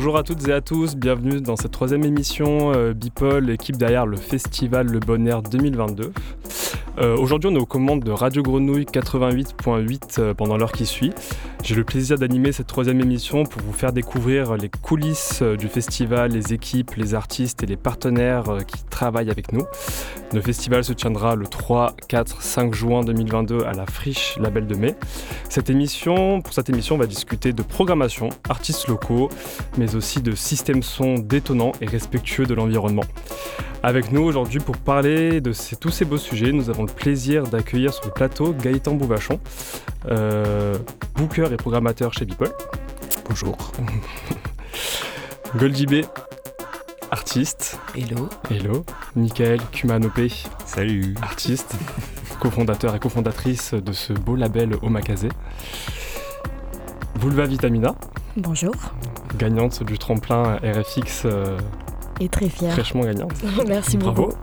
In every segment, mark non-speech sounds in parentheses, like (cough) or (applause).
Bonjour à toutes et à tous, bienvenue dans cette troisième émission euh, Bipol, équipe derrière le festival Le Bonheur 2022. Euh, Aujourd'hui, on est aux commandes de Radio Grenouille 88.8 euh, pendant l'heure qui suit. J'ai le plaisir d'animer cette troisième émission pour vous faire découvrir les coulisses euh, du festival, les équipes, les artistes et les partenaires euh, qui travaillent avec nous. Le festival se tiendra le 3, 4, 5 juin 2022 à la Friche Label de Mai. Cette émission, pour cette émission, on va discuter de programmation, artistes locaux, mais aussi de systèmes son détonnants et respectueux de l'environnement. Avec nous aujourd'hui pour parler de tous ces beaux sujets, nous avons le plaisir d'accueillir sur le plateau Gaëtan Bouvachon, euh, booker et programmateur chez People. Bonjour. (laughs) Goldie B, artiste. Hello. Hello. Michael Kumanopé, Salut. artiste, cofondateur et cofondatrice de ce beau label Omakase. Vulva Vitamina, Bonjour. gagnante du tremplin RFX, euh, Et très fière. fraîchement gagnante. (laughs) Merci Bravo. beaucoup.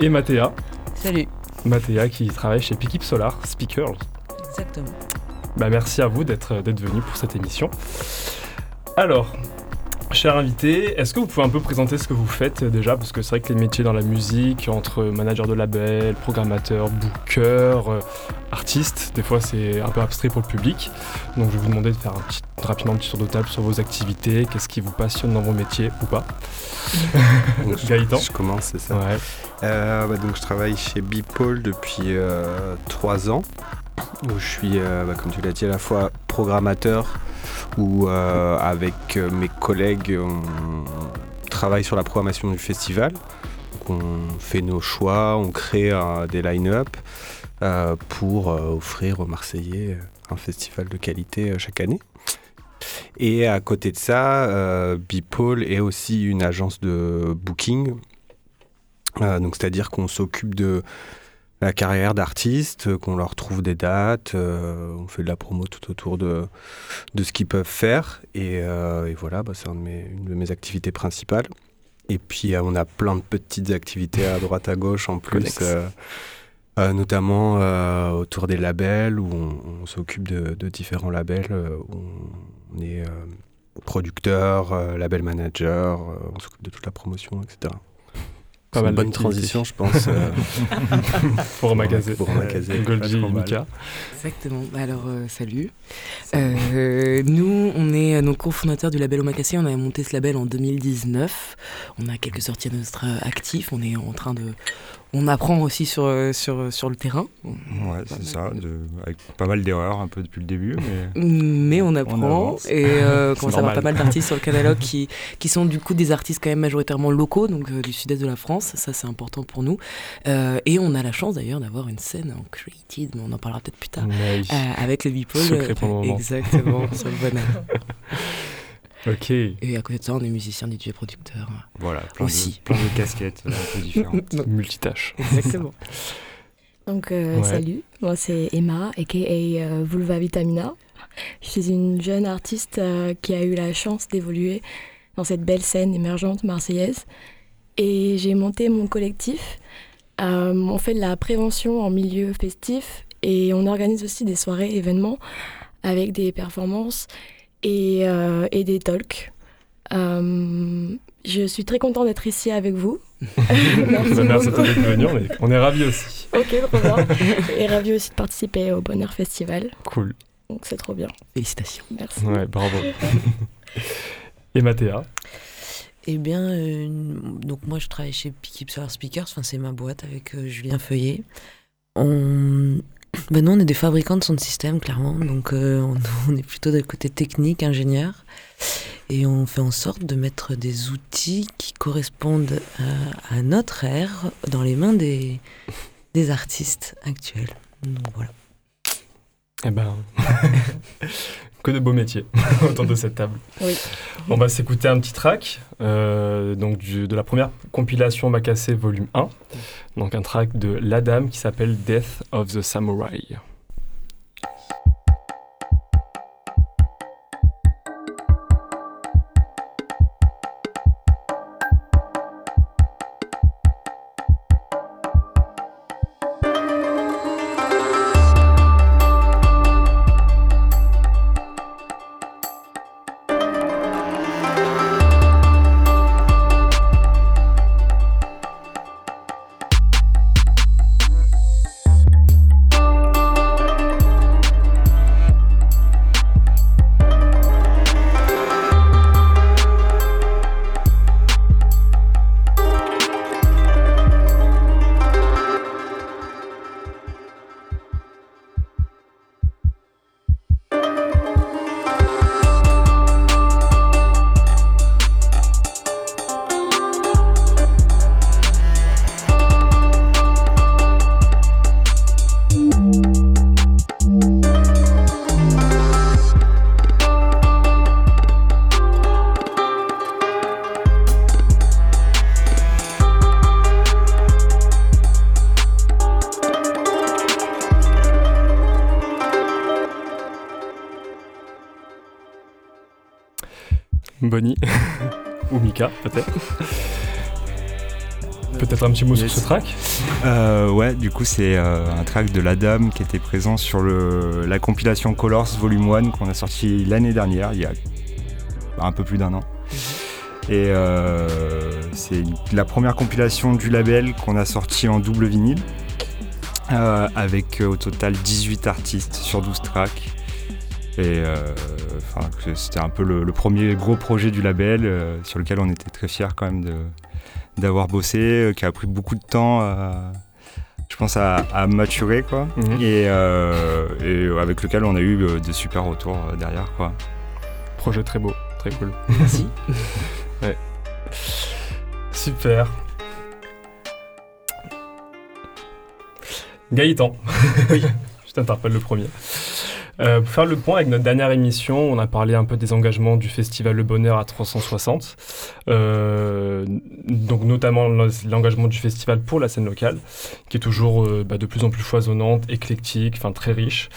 Et Mathéa, Salut. Mathéa qui travaille chez Pikip Solar, Speakers. Exactement. Bah, merci à vous d'être venu pour cette émission. Alors, cher invité, est-ce que vous pouvez un peu présenter ce que vous faites euh, déjà? Parce que c'est vrai que les métiers dans la musique, entre manager de label, programmateur, booker, euh, artiste, des fois c'est un peu abstrait pour le public. Donc je vais vous demander de faire un petit, rapidement un petit tour de table sur vos activités, qu'est-ce qui vous passionne dans vos métiers ou pas? Donc, (laughs) je- (laughs) Gaëtan? Je commence, c'est ça. Ouais. Euh, bah, donc, je travaille chez Bipol depuis euh, trois ans, je suis, euh, bah, comme tu l'as dit, à la fois programmateur, où euh, avec euh, mes collègues, on travaille sur la programmation du festival. Donc, on fait nos choix, on crée des line-up pour offrir aux Marseillais un festival de qualité chaque année. Et à côté de ça, euh, Bipol est aussi une agence de booking. Donc c'est-à-dire qu'on s'occupe de la carrière d'artistes, euh, qu'on leur trouve des dates, euh, on fait de la promo tout autour de, de ce qu'ils peuvent faire. Et, euh, et voilà, bah, c'est un une de mes activités principales. Et puis on a plein de petites activités à droite à gauche en plus. Euh, notamment euh, autour des labels où on, on s'occupe de, de différents labels euh, on est producteur, label manager, on s'occupe de toute la promotion, etc. Pas mal une bonne transition, je pense. euh, (laughs) Pour Omakase. Pour trop mal. Mika. Exactement. Alors, euh, salut. Euh, nous, on est euh, donc cofondateurs du label Omakase. On a monté ce label en 2019. On a quelques sorties à notre actif. On est en train de. On apprend aussi sur, euh, sur, sur le terrain. Ouais, c'est ça, de- avec pas mal d'erreurs un peu depuis le début, mais Mais on apprend et euh, commence à avoir pas mal d'artistes sur le catalogue (laughs) qui, qui sont du coup des artistes quand même majoritairement locaux, donc euh, du sud-est de la France. Ça, c'est important pour nous. Euh, et on a la chance d'ailleurs d'avoir une scène en created, mais on en parlera peut-être plus tard. Euh, avec le Bipole. Secret pour le moment. Exactement, sur le bonheur. (laughs) Ok. Et à côté de ça, on est musicien, DJ, producteur. voilà, plein, Aussi. De, plein de casquettes euh, un peu différentes. (laughs) Multitâche. Exactement. (laughs) Donc, euh, Ouais. salut. Moi, c'est Emma, aka euh, Vulva Vitamina. Je suis une jeune artiste euh, qui a eu la chance d'évoluer dans cette belle scène émergente marseillaise. Et j'ai monté mon collectif. Euh, on fait de la prévention en milieu festif et on organise aussi des soirées, événements avec des performances et, euh, et des talks. Euh, je suis très contente d'être ici avec vous. (laughs) Merci Bah, merci d'être venu, on est, on est ravis aussi. Ok, trop bien. Et ravi aussi de participer au Bonheur Festival. Cool. Donc c'est trop bien. Félicitations. Merci. Ouais, bravo. Et Mathéa? Eh bien, euh, donc moi je travaille chez Pikip Solar Speakers, enfin c'est ma boîte avec euh, Julien Feuillet. On... Ben non, on est des fabricants de son système, clairement, donc euh, on, (laughs) on est plutôt d'un côté technique, ingénieur, et on fait en sorte de mettre des outils qui correspondent à, à notre ère dans les mains des, des artistes actuels. Donc voilà. Eh ben, (laughs) que de beaux métiers (laughs) autour de cette table. Oui. On va s'écouter un petit track euh, donc du- de la première compilation Makassé volume 1. Donc un track de l'Adam qui s'appelle Death of the Samurai. Bonnie ou Mika peut-être. Peut-être un petit mot sur ce track euh, Ouais, du coup c'est euh, un track de la Dame qui était présent sur le, la compilation Colors Volume 1 qu'on a sorti l'année dernière, il y a un peu plus d'un an. Et euh, c'est la première compilation du label qu'on a sorti en double vinyle, avec au total 18 artistes sur 12 tracks. Et c'était un peu le, premier gros projet du label sur lequel on était très fiers quand même de, d'avoir bossé, euh, qui a pris beaucoup de temps, je pense, à, maturer, quoi. Mhm. Euh, et, avec lequel on a eu euh, de super retours derrière, quoi. Projet très beau, très cool. Merci. (laughs) ouais. Super. Gaëtan. Oui. (laughs) je t'interpelle le premier. Euh, pour faire le point avec notre dernière émission, on a parlé un peu des engagements du Festival Le Bonheur à 360, euh, donc notamment l'engagement du festival pour la scène locale, qui est toujours euh, bah, de plus en plus foisonnante, éclectique, enfin très riche.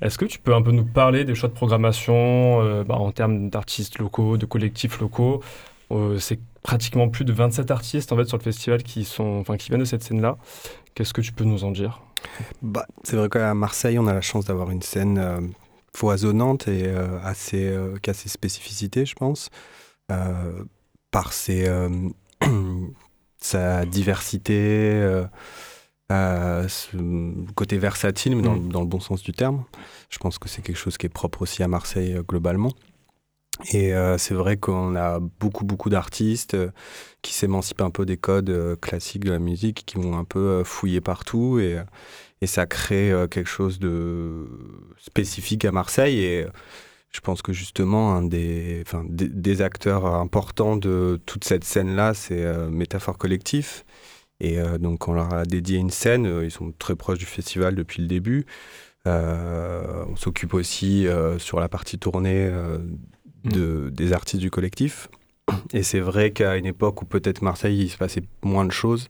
Est-ce que tu peux un peu nous parler des choix de programmation bah, en termes d'artistes locaux, de collectifs locaux? C'est pratiquement plus de 27 artistes en fait sur le festival qui sont, enfin qui viennent de cette scène-là. Qu'est-ce que tu peux nous en dire? Bah, C'est vrai qu'à Marseille, on a la chance d'avoir une scène euh, foisonnante et euh, assez, euh, qui a ses spécificités, je pense, par ses, (clears throat) sa diversité, ce côté versatile, mais dans, mm. dans, le bon sens du terme. Je pense que c'est quelque chose qui est propre aussi à Marseille globalement. Et c'est vrai qu'on a beaucoup, beaucoup d'artistes qui s'émancipent un peu des codes euh, classiques de la musique, qui vont un peu euh, fouiller partout et, et ça crée euh, quelque chose de spécifique à Marseille. Et je pense que justement, un des, enfin, des, acteurs importants de toute cette scène-là, c'est Métaphore Collectif. Et donc, on leur a dédié une scène. Ils sont très proches du festival depuis le début. on s'occupe aussi sur la partie tournée de, des artistes du collectif. Et c'est vrai qu'à une époque où peut-être Marseille, il se passait moins de choses,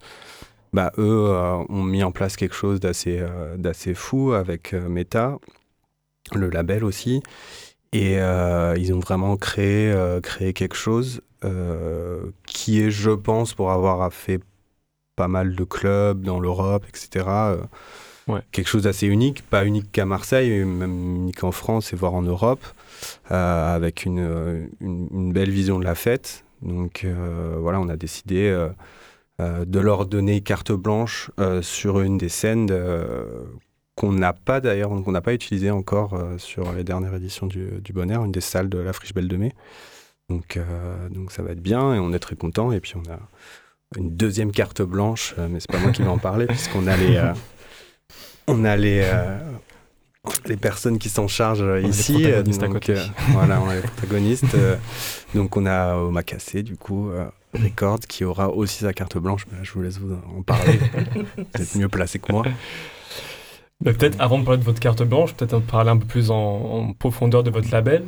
bah, eux euh, ont mis en place quelque chose d'assez euh, d'assez fou avec euh, Meta, le label aussi. Et ils ont vraiment créé, créé quelque chose qui est, je pense, pour avoir fait pas mal de clubs dans l'Europe, etc., quelque chose d'assez unique, pas unique qu'à Marseille, même unique en France et voire en Europe. Euh, avec une, une, belle vision de la fête. Donc euh, voilà, on a décidé euh, de leur donner carte blanche sur une des scènes qu'on n'a pas d'ailleurs, qu'on n'a pas utilisé encore sur les dernières éditions du, du Bonheur, une des salles de la Friche Belle de Mai. Donc, donc ça va être bien et on est très content. Et puis on a une deuxième carte blanche, mais c'est pas moi qui vais en parler (laughs) puisqu'on a les, on a les, les personnes qui s'en chargent ici. donc, euh, voilà, on a les protagonistes. Euh, donc on a Omakase, du coup, euh, Record, qui aura aussi sa carte blanche. Mais là, je vous laisse vous en parler. (laughs) vous êtes mieux placé que moi. peut-être avant de parler de votre carte blanche, peut-être parler un peu plus en, profondeur de votre label,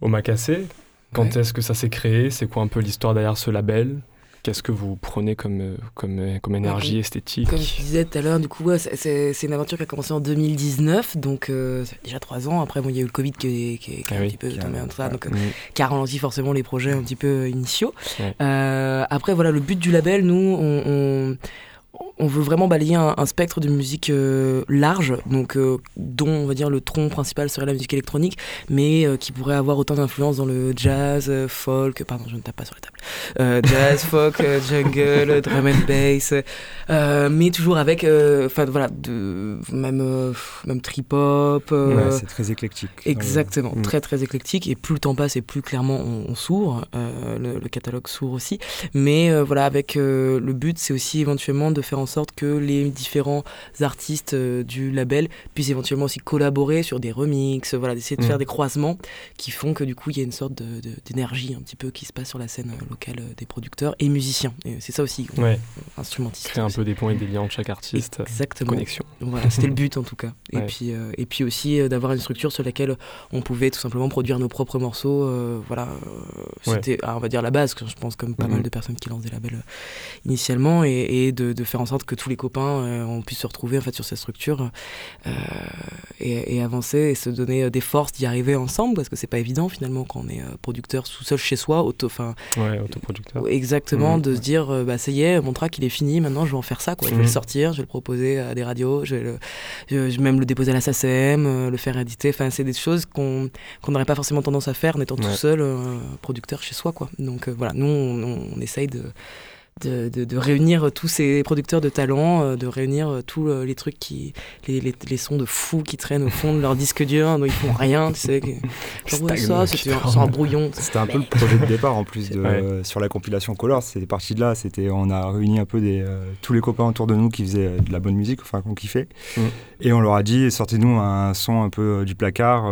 Omakase. Quand est-ce que ça s'est créé? C'est quoi un peu l'histoire derrière ce label? Qu'est-ce que vous prenez comme, euh, comme, euh, comme énergie esthétique Comme je disais tout à l'heure, du coup, c'est une aventure qui a commencé en 2019, donc euh, déjà trois ans. Après, il y a eu le Covid qui, qui, qui ah un petit peu tombé en ça, donc, qui a ralenti forcément les projets un petit peu initiaux. après, voilà, le but du label, nous, on on veut vraiment balayer un, spectre de musique euh, large, donc euh, dont on va dire le tronc principal serait la musique électronique, mais euh, qui pourrait avoir autant d'influence dans le jazz, folk, pardon, je ne tape pas sur la table, jazz, (laughs) folk, jungle, drum and bass, mais toujours avec, enfin voilà, de, même même trip hop. c'est très éclectique. Exactement, mm. très très éclectique, et plus le temps passe et plus clairement on, s'ouvre, le, le, catalogue s'ouvre aussi, mais voilà, avec le but, c'est aussi éventuellement de faire en sorte que les différents artistes euh, du label puissent éventuellement aussi collaborer sur des remixes, voilà, d'essayer de mm. faire des croisements qui font que du coup il y a une sorte d'énergie un petit peu qui se passe sur la scène euh, locale euh, des producteurs et musiciens. C'est ça aussi, ouais. instrumentiste. Créer un peu des points et des liens entre chaque artiste. Exactement. Connexion. voilà, c'était le but en tout cas. (laughs) Et, puis, et puis aussi d'avoir une structure sur laquelle on pouvait tout simplement produire nos propres morceaux. voilà, c'était, on va dire la base, je pense, comme pas mal mm. de personnes qui lancent des labels initialement, et, de, de faire en sorte que tous les copains euh, on puisse se retrouver en fait sur cette structure euh, et, et, avancer et se donner des forces d'y arriver ensemble parce que c'est pas évident finalement quand on est producteur tout seul chez soi auto enfin ouais, autoproducteur. exactement mmh. de se dire bah ça y est mon track il est fini maintenant je vais en faire ça quoi. Je vais le mmh. sortir je vais le proposer à des radios je vais, le, je, je même le déposer à la SACM le faire éditer. Enfin c'est des choses qu'on qu'on n'aurait pas forcément tendance à faire en étant tout seul producteur chez soi quoi. Donc voilà nous on, on essaye de de, de, réunir tous ces producteurs de talent, euh, de réunir euh, tous euh, les trucs qui. Les, les, les, sons de fous qui traînent au fond de leur disque dur, dont ils font rien, tu sais. (laughs) ça, c'est un, brouillon. C'était un peu le projet de départ en plus de, sur la compilation Color, c'était parti de là. C'était, on a réuni un peu des, tous les copains autour de nous qui faisaient de la bonne musique, enfin qu'on kiffait. Mm. Et on leur a dit sortez-nous un son un peu du placard,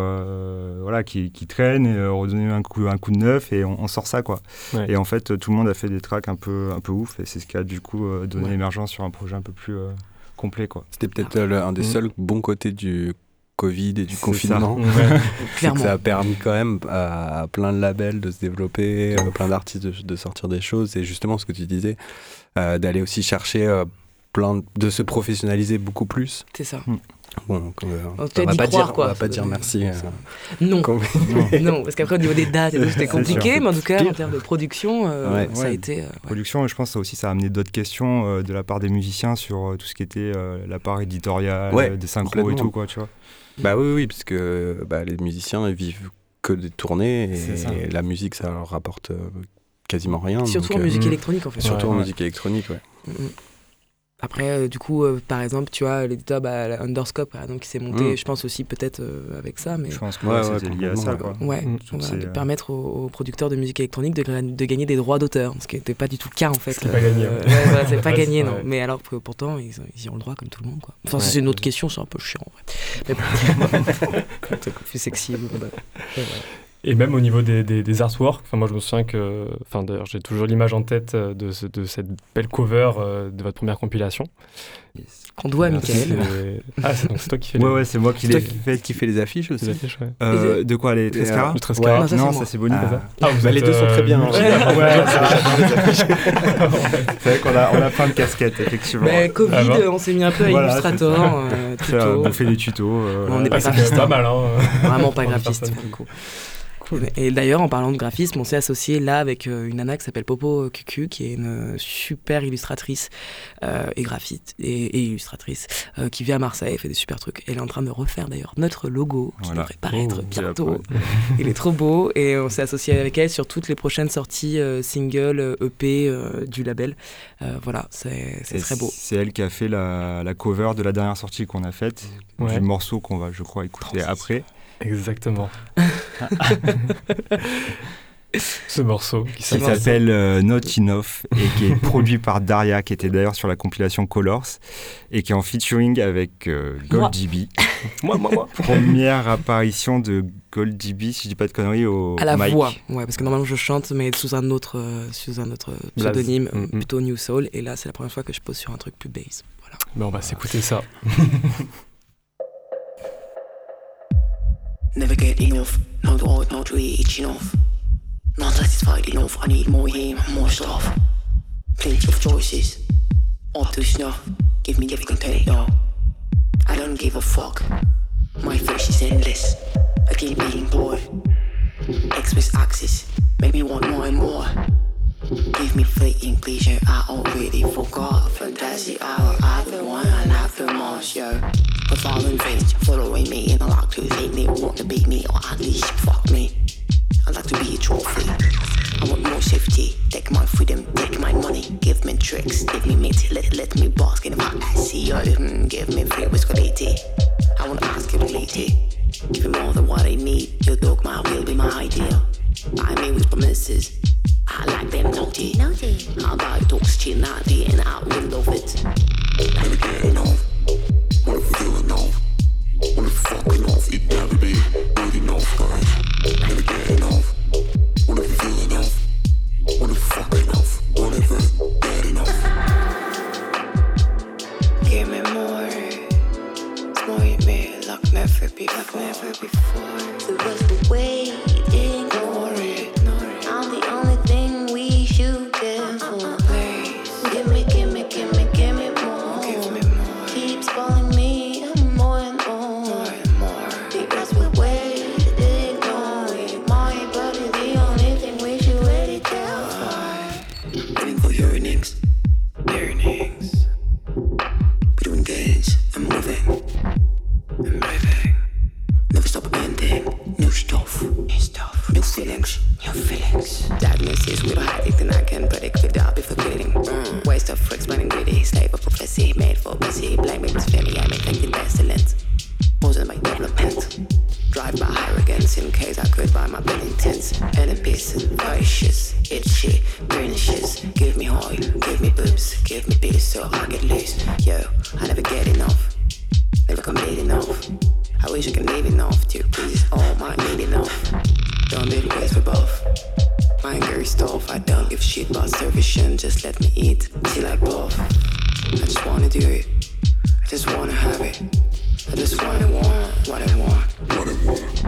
voilà, qui, qui, traîne, et redonnez un coup, un coup de neuf, et on, sort ça, quoi. Et en fait, tout le monde a fait des tracks un peu, un peu ouf et c'est ce qui a du coup euh, donné l'émergence sur un projet un peu plus euh, complet. quoi. C'était peut-être euh, un des mm. seuls bons côtés du Covid et du confinement. Ça. (laughs) (laughs) ça a permis quand même à, plein de labels de se développer, plein d'artistes de, sortir des choses. Et justement, ce que tu disais, d'aller aussi chercher plein de se professionnaliser beaucoup plus. C'est ça. Mm. Bon, on, va pas dire, quoi. on va pas dire merci. Euh, non. (laughs) non. parce qu'après au niveau des dates, c'était compliqué, mais en tout cas en termes de production, euh, ça a été. Euh, production, je pense que aussi ça a amené d'autres questions de la part des musiciens sur tout ce qui était la part éditoriale, des synchros et tout, quoi, tu vois. Bah oui, oui, parce que bah, les musiciens ils vivent que des tournées et, la musique ça leur rapporte quasiment rien. Surtout en musique électronique en fait. Surtout en musique électronique, ouais. Mm, mm. Après, euh, du coup, euh, par exemple, tu vois, l'éditeur bah, Underscope, par exemple, qui s'est monté, mm. je pense aussi peut-être euh, avec ça. Mais... Je pense que ouais, c'était lié à ça, quoi. Ouais, mm. de permettre aux, producteurs de musique électronique de, de gagner des droits d'auteur, ce qui n'était pas du tout le cas, en fait. C'est pas (laughs) gagné. c'est pas gagné, non. Mais alors que pourtant, ils, ils, y ont le droit comme tout le monde, quoi. Enfin, c'est une autre question, c'est un peu chiant, en fait. Mais (laughs) (laughs) plus sexy. Bah, et même au niveau des, des, artworks, enfin, moi je me souviens que, enfin d'ailleurs j'ai toujours l'image en tête euh, de, de, cette belle cover euh, de votre première compilation. Qu'on doit à Michael. (laughs) Ah, c'est donc c'est toi qui fais les... Ouais, ouais, c'est moi qui, les... fait, qui fait les affiches aussi. Les affiches, ouais. euh, de quoi Les Trescara Le Trescara Non, ça, non, ça c'est Bonnie, ah. ça ah, bah, Les deux sont très bien. (laughs) Ouais, (laughs) c'est vrai qu'on a, on a plein de casquettes, effectivement. Mais Covid, ah, on s'est mis un peu à voilà, Illustrator. Euh, on fait des tutos. on n'est pas graphiste. pas mal, hein. Vraiment pas graphiste, du coup. Et d'ailleurs, en parlant de graphisme, on s'est associé là avec euh, une nana qui s'appelle Popo Cucu, qui est une super illustratrice euh, et graphiste et, illustratrice, euh, qui vit à Marseille, et fait des super trucs. Elle est en train de refaire d'ailleurs notre logo, qui devrait paraître oh, bientôt. (laughs) Il est trop beau, et on s'est associé avec elle sur toutes les prochaines sorties single, EP du label. voilà, c'est très beau. C'est elle qui a fait la, la, cover de la dernière sortie qu'on a faite, du morceau qu'on va, je crois, écouter après. Exactement. (laughs) Ce morceau qui s'appelle euh, Not Enough et qui est produit par Daria, qui était d'ailleurs sur la compilation Colors et qui est en featuring avec euh, Gold DB. (laughs) moi, moi, moi. Première apparition de Gold DB, si je dis pas de conneries, au à la mic. voix. Ouais, parce que normalement je chante, mais sous un autre, euh, sous un autre pseudonyme, mm, mm. plutôt New Soul. Et là, c'est la première fois que je pose sur un truc plus bass. Voilà. Mais on va s'écouter ça. (laughs) Never get enough, not old, not rich enough. Not satisfied enough, I need more game, more stuff. Plenty of choices, up to snuff. Give me everything every container. I don't give a fuck. My face is endless. I keep being bored. Express access, make me want more and more. Give me fleeting pleasure, I already forgot. Fantasy hour, I the one, I like the most, yo. The fallen face following me, and I like to hate baby, you're oh, ugly, fuck mich. Give me boobs, give me beers so I get loose. Yo, I never get enough, never complete enough. I wish I could leave enough to please all my need enough. Don't do the best for both. My anger is tough, I don't give shit about servition, just let me eat till I puff. I just wanna do it, I just wanna have it. I just wanna want what I want. What I want.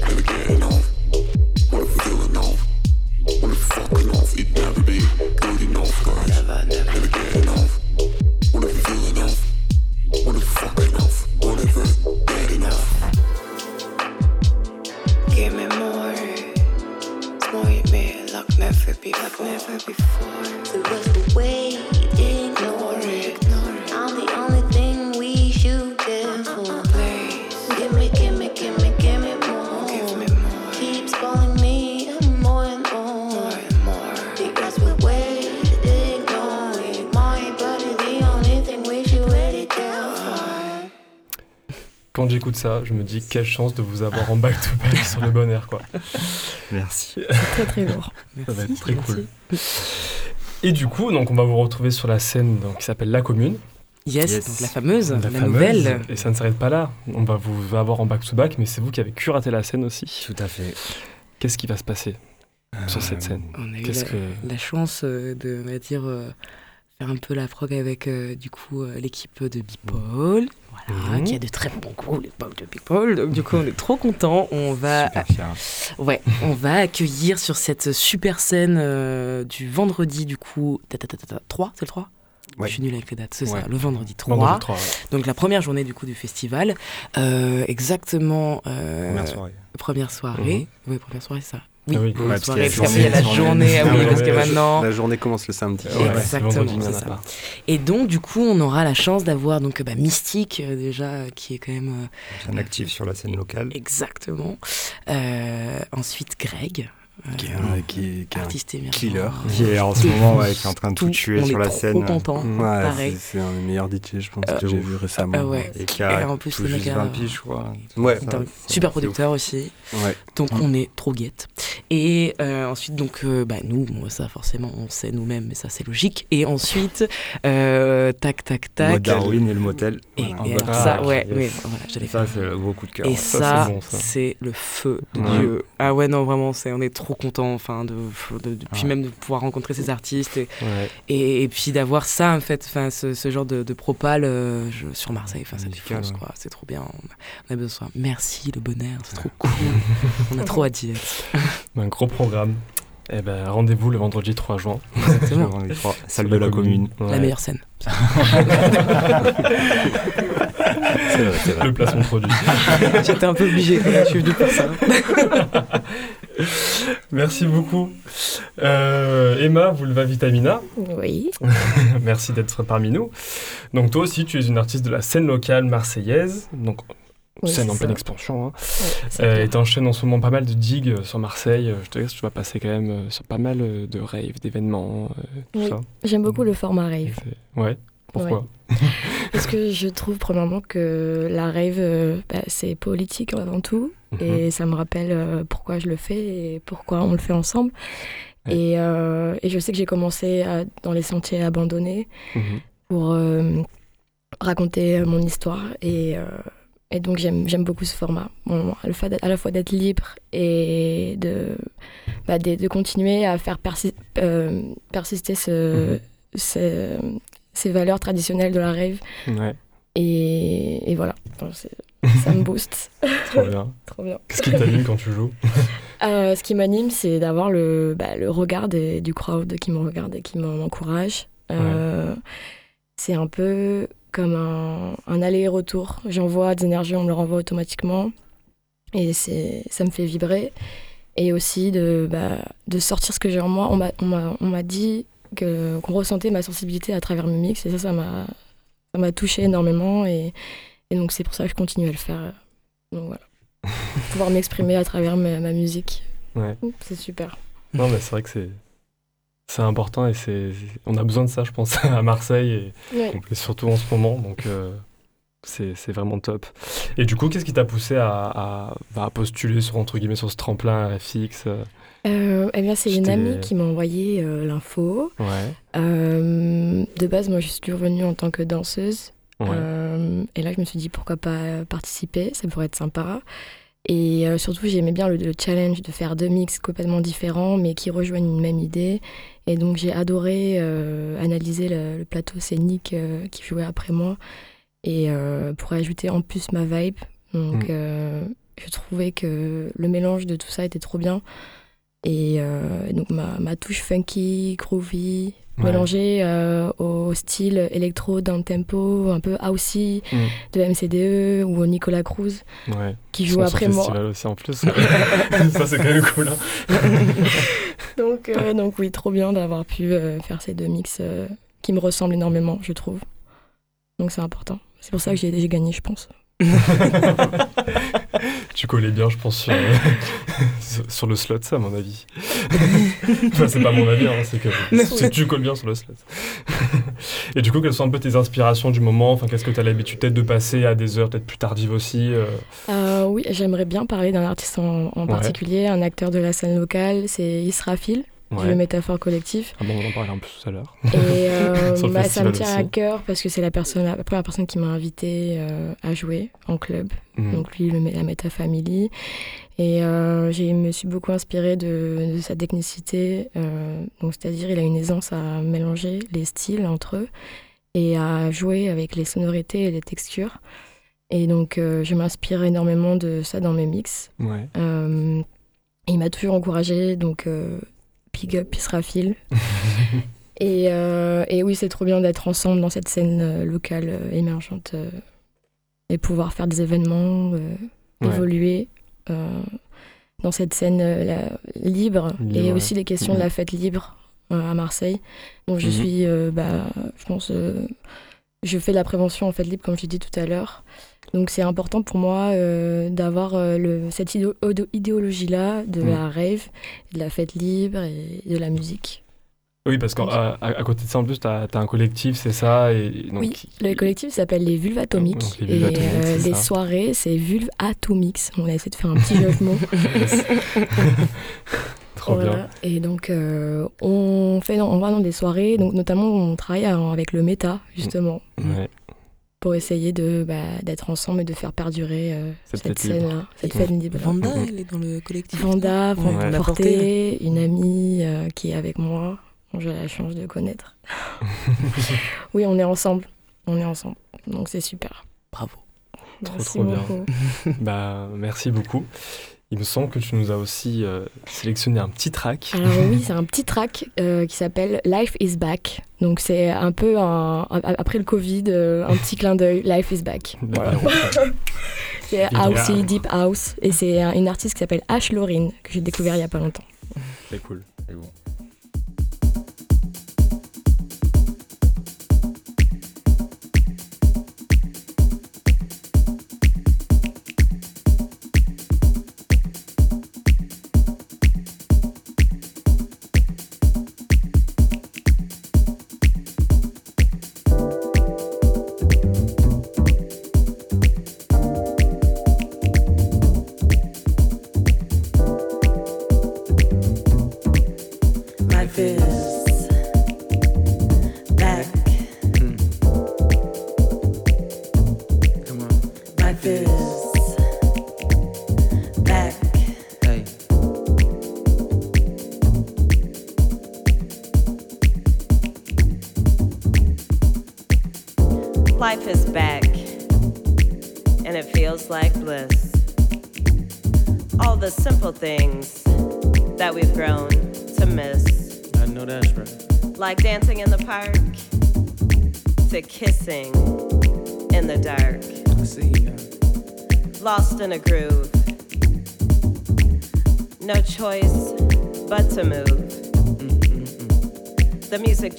Never get enough. What if we feel enough? What if fuck enough? It never be good Quand j'écoute ça, je me dis quelle chance de vous avoir en back-to-back sur le bon air, quoi. Merci. Très très lourd. Ça va être très cool. Et du coup, donc, on va vous retrouver sur la scène donc, qui s'appelle La Commune. Yes, Yes. donc la fameuse, la, fameuse. nouvelle. Et ça ne s'arrête pas là. On va vous avoir en back-to-back, mais c'est vous qui avez curaté la scène aussi. Tout à fait. Qu'est-ce qui va se passer sur cette scène On a eu la, que... la chance euh, de, on va dire, euh, faire un peu la prog avec euh, du coup euh, l'équipe de Bipol, voilà, Mhm. qui a de très bons goûts, l'époque de Bipol. Donc du coup, on est trop contents. On va, ouais, on va accueillir sur cette super scène euh, du vendredi du coup, ta, ta, ta, ta, ta, 3, c'est le 3 Ouais. Je suis nul avec les dates, c'est Ouais. ça, le vendredi 3. Vendredi 3, ouais. Donc la première journée du coup du festival, euh, exactement euh, Première soirée. première soirée. Oui, première soirée, c'est ça. Oui, Ah oui. Ouais, parce soirée, qu'il y a parce qu'il y a la journée, ah oui, ouais, parce ouais, que maintenant. La journée commence le samedi. Ouais, Exactement, c'est ça. Et donc, du coup, on aura la chance d'avoir donc bah, Mystique, euh, déjà, euh, qui est quand même euh, Bien actif sur la scène locale. exactement. Euh, ensuite, Greg, euh, Qui est un- qui- qui est un artiste émergent. killer. euh, Qui est en ce moment ouais, qui est en train de tout, tout. tuer on sur est la trop scène. content. Ouais, pareil. c'est- un des meilleurs DJ, je pense, Euh, que j'ai vu récemment. Ah ouais. Et qui a Et en plus, tout le juste mec a- 20 piges, je crois. Ouais. Ça, Super producteur aussi. Ouais. Donc Mm. on est trop guette. Et euh, ensuite, donc, euh, bah, nous, bon, ça forcément, on sait nous-mêmes, mais ça c'est logique. Et ensuite, euh, tac, tac, tac. Darwin et le motel. Et, Voilà. et alors Ah, ça, ouais, oui, voilà, j'allais Ça, c'est le gros coup de cœur. Et ouais. Ça, c'est le feu de Ouais. Dieu. Ah ouais, non, vraiment, c'est, on est trop content, enfin, de, de, de- puis même de pouvoir rencontrer ces artistes et, Ouais. et, et puis d'avoir ça, en fait, enfin, ce, ce genre de, de propal euh, je- sur Marseille, enfin, ça défonce, ouais. quoi. C'est trop bien. On a, on a besoin. Merci, le bonheur, c'est trop cool. (laughs) on a trop à dire. (laughs) Un gros programme. Eh ben, rendez-vous le vendredi 3 juin. Exactement. (laughs) Sur de la commune. Ouais. La meilleure scène. C'est vrai. Le placement de produit. J'étais un peu même, je suis venue pour ça. (laughs) Merci beaucoup. Euh, Emma, Vulva Vitamina, Oui. (laughs) merci d'être parmi nous. Donc toi aussi, tu es une artiste de la scène locale marseillaise, donc Oui, scène en pleine ça. expansion. hein. Ouais, Euh, clair. et t'enchaînes en ce moment pas mal de gigs euh, sur Marseille. Euh, Je te laisse, tu vas passer quand même euh, sur pas mal de raves, d'événements, euh, tout Oui. ça. J'aime beaucoup le format rave. Ouais. Pourquoi (laughs) Parce que je trouve premièrement que la rave, bah, c'est politique avant tout. Mhm. Et ça me rappelle euh, pourquoi je le fais et pourquoi on le fait ensemble. Ouais. Et, euh, et je sais que j'ai commencé à- dans les sentiers abandonnés Mhm. pour euh, raconter mon histoire. Et, euh, et donc j'aime beaucoup ce format. Bon, le fait à la fois d'être libre et de, bah, de, de continuer à faire persi- persister ce, Mhm. ce- ces valeurs traditionnelles de la rave. Ouais, Et, et voilà, Enfin, ça me booste. (laughs) trop bien. Trop bien. Qu'est-ce qui t'anime quand tu joues (laughs) Euh, ce qui m'anime, c'est d'avoir le, bah, le regard des- du crowd qui me regarde et qui m'en- m'encourage. Euh, C'est un peu comme un, un aller-retour. J'envoie des énergies, on me le renvoie automatiquement. Et ça me fait vibrer. Et aussi de, bah, de sortir ce que j'ai en moi. On m'a, dit qu'on ressentait ma sensibilité à travers mes mix. Et ça, ça m'a, ça m'a touché énormément. Et, et donc, c'est pour ça que je continue à le faire. Donc voilà. (laughs) Pouvoir m'exprimer à travers ma, ma musique. Ouais. C'est super. Non, mais c'est vrai que c'est c'est important et c'est on a besoin de ça, je pense, (laughs) à Marseille et, Ouais. et surtout en ce moment. Donc, euh, C'est vraiment top. Et du coup, qu'est-ce qui t'a poussé à, à- bah, à postuler sur, entre guillemets, sur ce tremplin RFX euh, Euh, eh bien, c'est une amie qui m'a envoyé euh, l'info. Ouais, Euh, de base, moi, je suis revenue en tant que danseuse. Ouais. Euh, et là, je me suis dit pourquoi pas participer, ça pourrait être sympa. Et euh, surtout, j'aimais bien le, le challenge de faire deux mix complètement différents, mais qui rejoignent une même idée. Et donc, j'ai adoré euh, analyser le, le plateau scénique qui jouait après moi, et pour ajouter en plus ma vibe. Donc, Mm. je trouvais que le mélange de tout ça était trop bien. Et euh, donc, ma, ma touche funky, groovy, Ouais. mélangée euh, au style électro d'un tempo un peu housey Mm. de MCDE ou au Nicolas Cruz Ouais. qui joue après moi. aussi en plus. (laughs) (laughs) ça, c'est quand même cool. hein. (laughs) Donc, euh, donc oui, trop bien d'avoir pu euh, faire ces deux mix qui me ressemblent énormément, je trouve. Donc c'est important. C'est pour ça que j'ai gagné, je pense. (laughs) tu collais bien, je pense, (laughs) sur, sur- le slot, ça, à mon avis. (laughs) enfin, c'est pas mon avis, hein, c'est que c'est tu colles bien sur le slot. Et du coup, quelles sont un peu tes inspirations du moment? Enfin, qu'est-ce que tu as l'habitude peut-être de passer à des heures peut-être plus tardives aussi euh, Euh, oui, j'aimerais bien parler d'un artiste en, en Ouais. particulier, un acteur de la scène locale, c'est Israfil, ouais. le Métaphore Collectif. Ah bon, on en parlait un peu tout à l'heure. Et euh, (laughs) bah, ça me tient à cœur parce que c'est la, personne, la première personne qui m'a invité euh, à jouer en club. Mhm. donc lui, le, la Meta Family. Et euh, je me suis beaucoup inspirée de, de sa technicité. euh, donc c'est-à-dire, il a une aisance à mélanger les styles entre eux et à jouer avec les sonorités et les textures. Et donc, je m'inspire énormément de ça dans mes mix. Ouais. Il m'a toujours encouragé, donc big up Israfil. (laughs) et, euh, et oui, c'est trop bien d'être ensemble dans cette scène euh, locale euh, émergente et pouvoir faire des événements, Ouais. évoluer dans cette scène libre, Libre, et aussi les questions de la fête libre à Marseille. Donc je Mhm. suis, bah, je pense, je fais de la prévention en fête libre comme j'ai dit tout à l'heure. Donc c'est important pour moi euh, d'avoir euh, cette idéo- idéo- idéologie-là de Mm. la rave, de la fête libre et de la musique. Oui, parce qu'à à, côté de ça, en plus, tu as, un collectif, c'est ça et, donc, oui, le collectif s'appelle les Vulves Atomiques Donc, les et Vulves Atomiques, euh, les ça. soirées c'est Vulve Atomix. On a essayé de faire un petit jeu de mots. (laughs) Trop bien. Et donc euh, on fait, on va dans des soirées, donc notamment on travaille avec le méta justement Ouais. Pour essayer de bah, d'être ensemble et de faire perdurer euh, Cette fête libre. scène, cette Ouais. fête libre. Vanda, elle est dans le collectif. Vanda, Ouais. Vanda Porté, une amie euh, qui est avec moi, dont j'ai la chance de connaître. (laughs) oui, on est ensemble. On est ensemble. Donc c'est super. Bravo. Trop, Merci trop bien. (laughs) Bah, merci beaucoup. Il me semble que tu nous as aussi euh, sélectionné un petit track. Alors oui, c'est un petit track euh, qui s'appelle Life is Back. Donc c'est un peu un- après le Covid, euh, un petit clin d'œil. Life is Back. (laughs) Voilà. (laughs) C'est Évidemment. housey, deep house. Et c'est un- une artiste qui s'appelle Ash Laurine, que j'ai découvert il y a pas longtemps. C'est cool. C'est bon.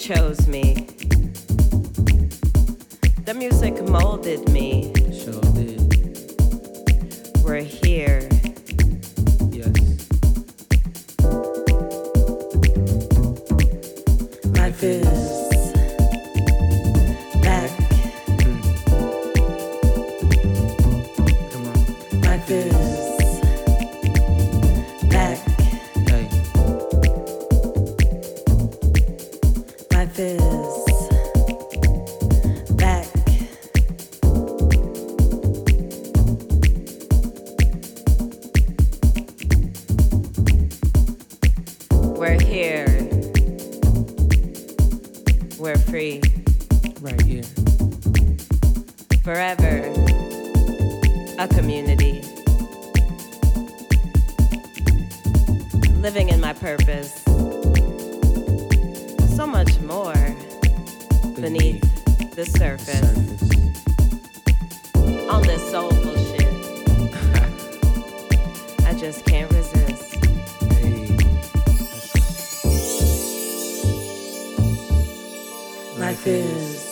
Chose free. Right here. Forever a community. Living in my purpose. So much more beneath, beneath the surface. surface. This soulful shit. (laughs) I just can't Life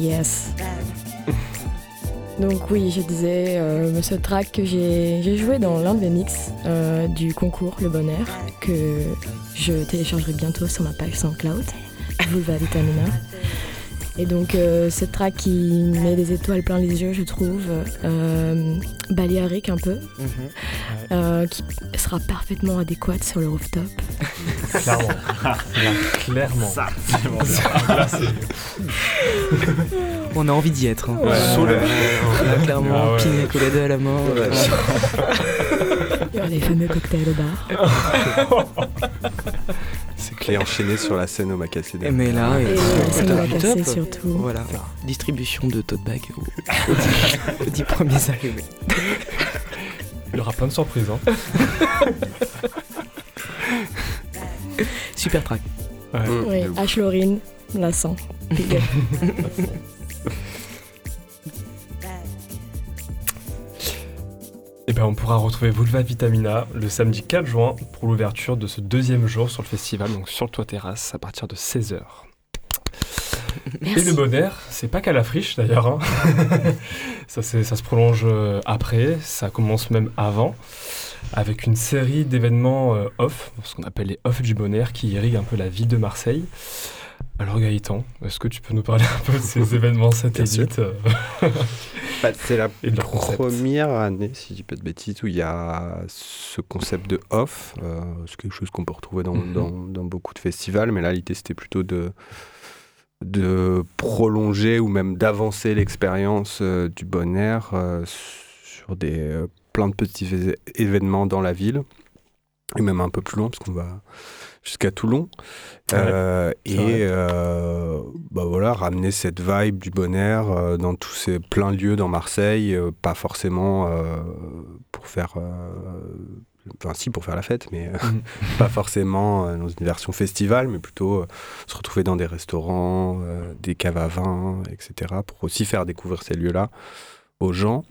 yes. Donc oui, je disais, euh, ce track que j'ai joué dans l'un des mix euh, du concours Le Bonheur, que je téléchargerai bientôt sur ma page SoundCloud, Vulva Vitamina. Et donc euh, ce track qui met des étoiles plein les yeux, je trouve, euh, baléarique un peu, Mhm. euh, qui sera parfaitement adéquate sur le rooftop. Clairement. (laughs) Là, clairement. On a envie d'y être. hein. Ouais. Sous le- Là, clairement, Ah ouais. pina colada à la main. (laughs) Les fameux cocktails au bar. (laughs) C'est clé enchaîné sur la scène au Macacé. Et Mais là, Et euh, la scène top. surtout. Voilà, distribution de tote bag aux, aux dix- aux dix premiers arrivés. Il y aura plein de surprises. Hein. (laughs) Super track. Ouais. Oui. H. Laurine, la sent. Et ben on pourra retrouver Vulva Vitamina le samedi 4 juin pour l'ouverture de ce deuxième jour sur le festival, donc sur le toit terrasse à partir de 16h. Et le bon air, c'est pas qu'à la friche d'ailleurs. hein. (laughs) ça, ça se prolonge euh, après, ça commence même avant, avec une série d'événements euh, off, ce qu'on appelle les off du bon air, qui irriguent un peu la ville de Marseille. Alors Gaëtan, est-ce que tu peux nous parler un peu de ces événements (laughs) satellites (laughs) Bah, c'est la (laughs) première année, si je dis pas de bêtises, où il y a ce concept de off. euh, c'est quelque chose qu'on peut retrouver dans, Mhm. dans- dans beaucoup de festivals, mais là, l'idée, c'était plutôt de, de prolonger ou même d'avancer l'expérience euh, du bon air euh, sur des, euh, plein de petits événements dans la ville, et même un peu plus loin, parce qu'on va jusqu'à Toulon. Ouais, Euh, et euh, bah voilà, ramener cette vibe du bon air euh, dans tous ces pleins lieux dans Marseille, euh, pas forcément pour faire. Enfin, si, pour faire la fête, mais Mhm. (laughs) pas forcément dans une version festival, mais plutôt se retrouver dans des restaurants, des caves à vin, etc., pour aussi faire découvrir ces lieux-là aux gens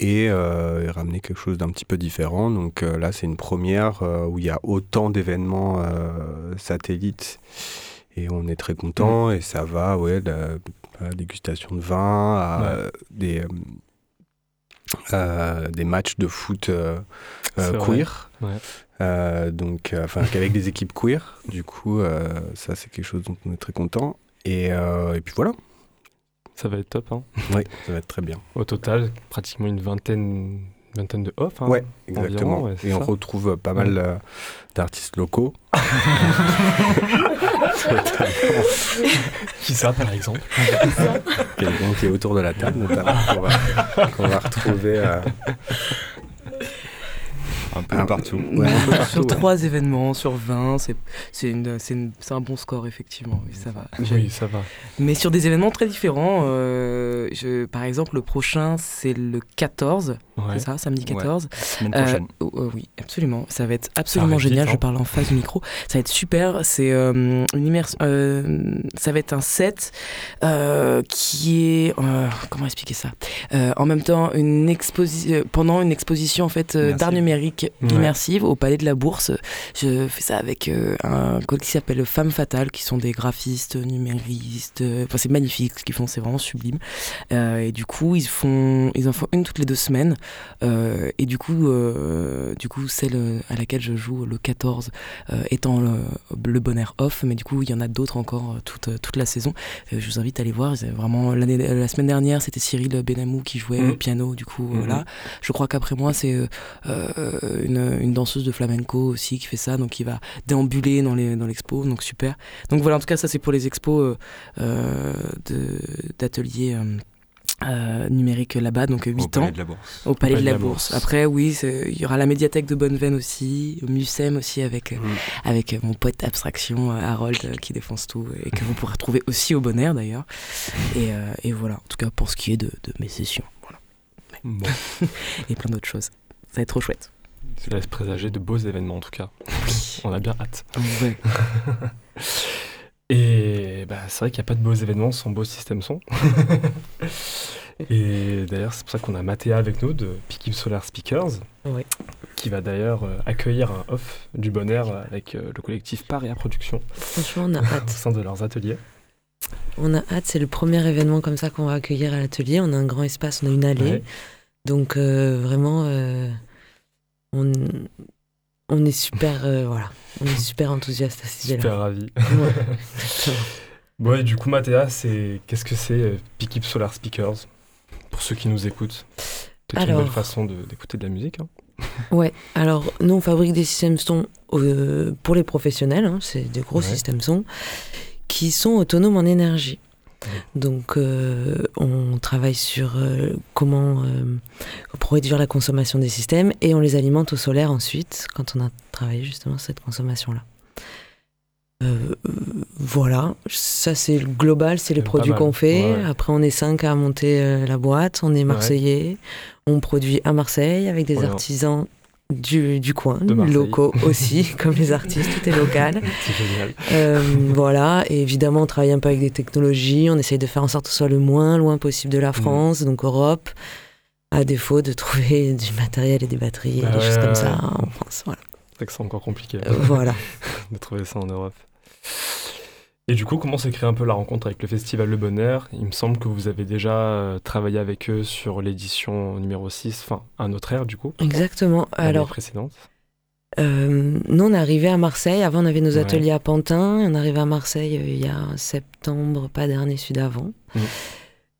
et, euh, et ramener quelque chose d'un petit peu différent. Donc euh, là, c'est une première euh, où il y a autant d'événements satellites et on est très content et ça va, ouais, de la, dégustation de vin, à Ouais. des, des matchs de foot queer. Ouais. Donc, enfin, (laughs) avec des équipes queer. Du coup, ça, c'est quelque chose dont on est très content. Et, et puis voilà, Ça va être top. Hein. oui, ça va être très bien. Au total, pratiquement une vingtaine, vingtaine de off. hein. Ouais, exactement. environ, ouais, c'est et on ça. retrouve euh, pas mal euh, d'artistes locaux. (laughs) Qui ça, par exemple? Quelqu'un qui est autour de la table, notamment, qu'on va, qu'on va retrouver. euh, Un peu partout. ouais, un peu partout, Sur ouais. 3 événements sur 20, c'est c'est une- c'est une- c'est un bon score, effectivement. Oui, ça va. Oui, ça va. Mais sur des événements très différents, euh, je- par exemple, le prochain, c'est le 14, Ouais. c'est ça, samedi Ouais. 14. Semaine Euh, prochaine. oh, oui, absolument. Ça va être absolument vite, génial. hein. Je parle en face du micro. Ça va être super. C'est euh, une immersion. euh, ça va être un set euh, qui est. euh, comment expliquer ça? Euh, En même temps, une exposition pendant une exposition en fait euh, d'art numérique musique Ouais. immersive au Palais de la Bourse. Je fais ça avec euh, un collectif qui s'appelle Femmes Fatales, qui sont des graphistes, numéristes. euh, Enfin, c'est magnifique ce qu'ils font, c'est vraiment sublime. Euh, et du coup, ils font, ils en font une toutes les deux semaines. Euh, et du coup, du coup, celle à laquelle je joue le 14 euh, étant le, le bon air off, mais du coup, il y en a d'autres encore toute, toute la saison. Je vous invite à aller voir. Vraiment la semaine dernière, c'était Cyril Benamou qui jouait Mhm. au piano. Du coup, Mhm. voilà. Je crois qu'après moi, c'est euh, une, une danseuse de flamenco aussi qui fait ça, donc qui va déambuler dans les dans l'expo, donc super. Donc voilà, en tout cas, ça c'est pour les expos euh, euh, de- d'ateliers. euh, euh, numériques là-bas, donc 8 Au ans. Palais de la Bourse. Au Palais de la Bourse. Après, oui, il y aura la médiathèque de Bonneveine aussi, au Mucem aussi, avec, Mm. avec mon pote Abstraction, Harold, qui défonce tout, et que vous pourrez trouver aussi au Bonheur d'ailleurs. Et, euh, et voilà, en tout cas pour ce qui est de, de mes sessions. Voilà. Bon, (laughs) Et plein d'autres choses. Ça va être trop chouette. Ça laisse présager de beaux événements en tout cas. On a bien hâte. Ouais. (laughs) Et bah, c'est vrai qu'il n'y a pas de beaux événements sans beau système son. (laughs) Et d'ailleurs, c'est pour ça qu'on a Mathéa avec nous de Pikim Solar Speakers, qui va d'ailleurs euh, accueillir un off du bonheur avec euh, le collectif Paria Production Franchement, on a (laughs) au hâte. sein de leurs ateliers. On a hâte, c'est le premier événement comme ça qu'on va accueillir à l'atelier. On a un grand espace, on a une allée. Ouais. Donc euh, vraiment, euh, on, on est super, euh, voilà, on est super enthousiaste à cette idée-là. Super ravi. Ouais. (laughs) Bon, et du coup, Mathéa, c'est qu'est-ce que c'est euh, Pikim Solar Speakers? Pour ceux qui nous écoutent C'est une belle façon de- d'écouter de, la musique. hein. (laughs) Ouais, alors nous on fabrique des systèmes son euh, pour les professionnels, hein, c'est des gros Ouais. systèmes son qui sont autonomes en énergie. Donc euh, on travaille sur euh, comment euh, réduire la consommation des systèmes et on les alimente au solaire ensuite quand on a travaillé justement cette consommation-là. Euh, voilà, ça c'est le global, c'est les produits qu'on fait. Ouais, ouais. Après on est cinq à monter la boîte, on est marseillais, on produit à Marseille avec des artisans du, du coin, locaux (laughs) aussi, comme les artistes, tout est local. (laughs) C'est génial. Euh, (laughs) voilà, et évidemment, on travaille un peu avec des technologies. On essaye de faire en sorte que ce soit le moins loin possible de la France, donc Europe, à défaut de trouver du matériel et des batteries, et Bah des choses ouais, comme ouais. ça en France. Voilà. C'est que c'est encore compliqué Euh, voilà. de trouver ça en Europe. Et du coup, comment s'est créée un peu la rencontre avec le Festival Le Bonheur? Il me semble que vous avez déjà euh, travaillé avec eux sur l'édition numéro 6, enfin, un autre air du coup, Exactement. Alors, précédente. euh, nous, on est arrivé à Marseille. Avant, on avait nos Ouais. ateliers à Pantin. On est arrivé à Marseille euh, il y a septembre, pas dernier, celui d'avant. Mhm.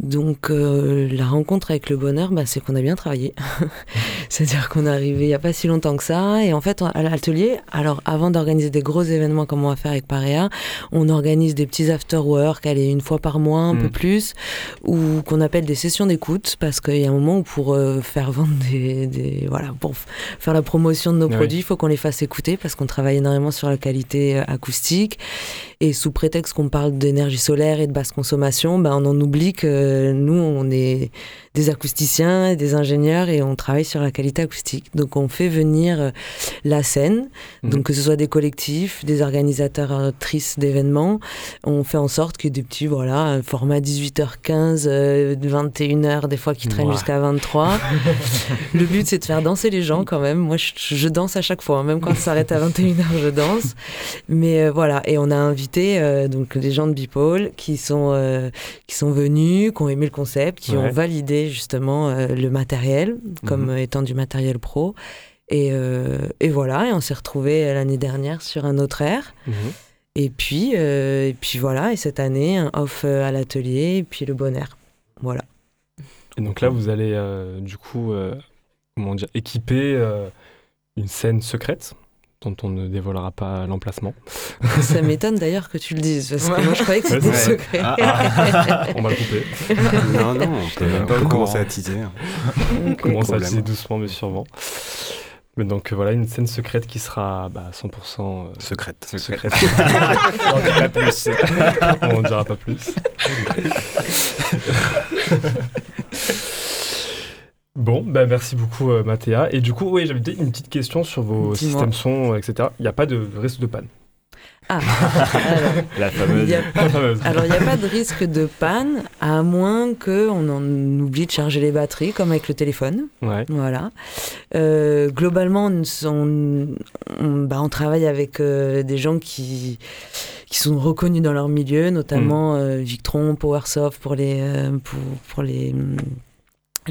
Donc, euh, la rencontre avec le bonheur, bah, c'est qu'on a bien travaillé. (laughs) C'est-à-dire qu'on est arrivé il n'y a pas si longtemps que ça. Et en fait, à l'atelier, alors avant d'organiser des gros événements comme on va faire avec Parea, on organise des petits after-work, allez, une fois par mois, un Mm. peu plus, ou qu'on appelle des sessions d'écoute, parce qu'il y a un moment où pour euh, faire vendre des, des- Voilà, pour faire la promotion de nos Oui. produits, il faut qu'on les fasse écouter, parce qu'on travaille énormément sur la qualité euh, acoustique. Et sous prétexte qu'on parle d'énergie solaire et de basse consommation, ben, on en oublie que nous, on est des acousticiens et des ingénieurs et on travaille sur la qualité acoustique. Donc on fait venir euh, la scène, Mhm. donc que ce soit des collectifs, des organisateurs actrices d'événements, on fait en sorte qu'il y ait des petits, voilà, un format 18h15, euh, 21h, des fois qui traînent Ouais. jusqu'à 23. (laughs) Le but c'est de faire danser les gens quand même. Moi je, je danse à chaque fois, même quand ça s'arrête à 21h, je danse. Mais euh, voilà, et on a invité euh, donc des gens de Bipole qui sont euh, qui sont venus, qui ont aimé le concept, qui Ouais. ont validé justement euh, le matériel comme Mhm. étant du matériel pro. Et, et voilà, et on s'est retrouvés l'année dernière sur un autre air. Mhm. Et puis, et puis voilà, et cette année, un off à l'atelier, et puis le bon air. Voilà. Et donc là, vous allez du coup, comment dire, équiper une scène secrète dont on ne dévoilera pas l'emplacement. (laughs) Ça m'étonne d'ailleurs que tu le dises, parce que moi je croyais que Ouais, c'était c'est secret. Ah, ah. (laughs) On va le couper. non, non, on peut, même on pas peut commencer à teaser. On commence à utiliser doucement mais sûrement. Mais donc euh, voilà, une scène secrète qui sera bah, 100% euh, Secrète. secrète. (laughs) on ne dira pas plus. on ne dira pas plus. Bon, bah merci beaucoup euh, Mathéa. Et du coup, oui, j'avais peut-être une petite question sur vos Dis-moi. systèmes son, etc. Il n'y a pas de risque de panne. Ah, (laughs) alors, La il fameuse. y a pas- alors il n'y a pas de risque de panne, à moins qu'on en oublie de charger les batteries, comme avec le téléphone. Ouais. Voilà. Euh, globalement, on, on- on- bah, on travaille avec euh, des gens qui, qui sont reconnus dans leur milieu, notamment euh, Victron, Powersoft pour les. euh, pour, pour les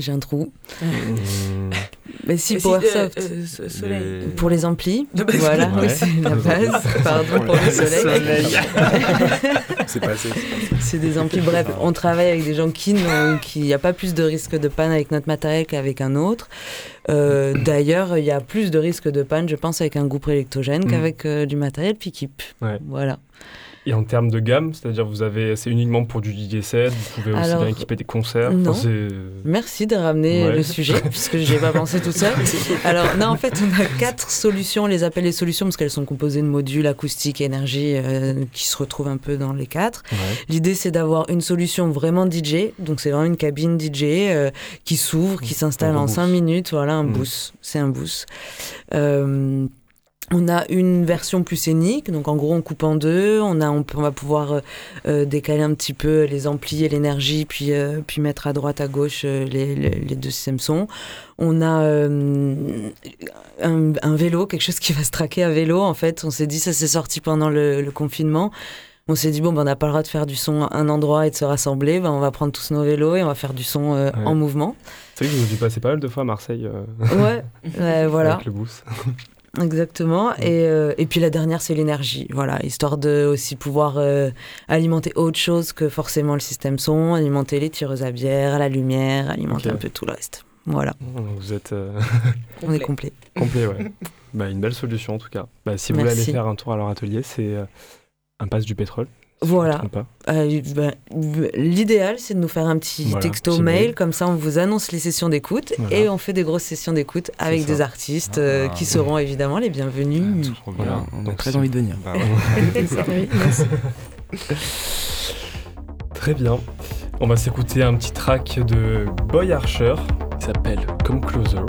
j'ai un trou. Mmh. Mais si, Powersoft. euh, euh, so- soleil. Les- Pour les amplis, (laughs) De base. voilà, Ouais. c'est la base. Pardon pour le soleil. (laughs) C'est passé. C'est des amplis. Bref, on travaille avec des gens qui n'ont, qui n'y a pas plus de risque de panne avec notre matériel qu'avec un autre. Euh, D'ailleurs, il y a plus de risque de panne, je pense, avec un groupe électrogène Mm. qu'avec du matériel Pikip. Ouais. Voilà. Et en termes de gamme, c'est-à-dire vous avez, c'est uniquement pour du DJ set, vous pouvez aussi bien équiper des concerts. non. Enfin, Merci de ramener Ouais. le sujet, (laughs) puisque je n'y ai pas pensé tout seul. (laughs) Alors, non, en fait, on a quatre solutions. On les appelle les solutions parce qu'elles sont composées de modules acoustiques énergie euh, qui se retrouvent un peu dans les quatre. Ouais. L'idée, c'est d'avoir une solution vraiment DJ. Donc, c'est vraiment une cabine DJ euh, qui s'ouvre, qui s'installe en boost. 5 minutes. Voilà, un Mm. boost. C'est un boost. Euh, on a une version plus scénique, donc en gros on coupe en deux, on, a, on, peut- on va pouvoir euh, euh, décaler un petit peu les amplis et l'énergie, puis, euh, puis mettre à droite, à gauche euh, les, les, les deux systèmes son. On a un, un vélo, quelque chose qui va se traquer à vélo en fait. On s'est dit, ça s'est sorti pendant le, le confinement. On s'est dit, bon, ben, on n'a pas le droit de faire du son à un endroit et de se rassembler. Ben, on va prendre tous nos vélos et on va faire du son euh, Ouais. en mouvement. C'est vrai que vous avez passé pas mal de fois à Marseille euh, Ouais, ouais, (laughs) voilà. avec le boost. Exactement. Et, euh, et puis la dernière, c'est l'énergie. Voilà, histoire de aussi pouvoir euh, alimenter autre chose que forcément le système son, alimenter les tireuses à bière, la lumière, alimenter un peu tout le reste. Voilà, Vous êtes euh, (laughs) on est complet. complet, ouais. (laughs) bah, une belle solution en tout cas. Bah, si vous voulez aller Merci. faire un tour à leur atelier, c'est euh, Impasse du Pétrole. Voilà. Euh, ben, L'idéal, c'est de nous faire un petit Voilà, texto mail, mail. comme ça on vous annonce les sessions d'écoute Voilà. et on fait des grosses sessions d'écoute avec des artistes euh, Ah. qui seront évidemment les bienvenus. Trop bien. Voilà. On a Donc, très envie de venir. Bah ouais. (laughs) (laughs) Très bien. On va s'écouter un petit track de Boy Archer qui s'appelle Come. Closer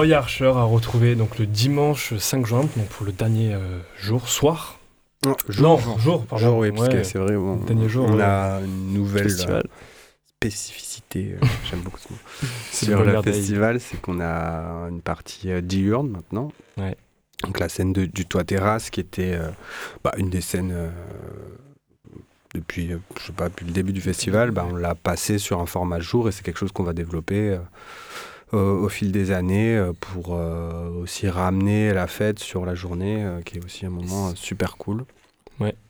Boy Archer a retrouvé donc le dimanche 5 juin, donc pour le dernier euh, jour, soir. Non, Non, jour, pardon. Jour, oui, parce Ouais. que c'est vrai, on, Dernier jour, on ouais. a une nouvelle Festival. euh, spécificité, euh, (laughs) j'aime beaucoup ce mot, sur le festival, c'est qu'on a une partie euh, diurne maintenant. Ouais. Donc la scène de- du toit terrasse qui était euh, bah, une des scènes euh, depuis, je sais pas, depuis le début du festival, bah, on l'a passé sur un format jour et c'est quelque chose qu'on va développer euh, au, au fil des années euh, pour euh, aussi ramener la fête sur la journée, euh, qui est aussi un moment euh, super cool.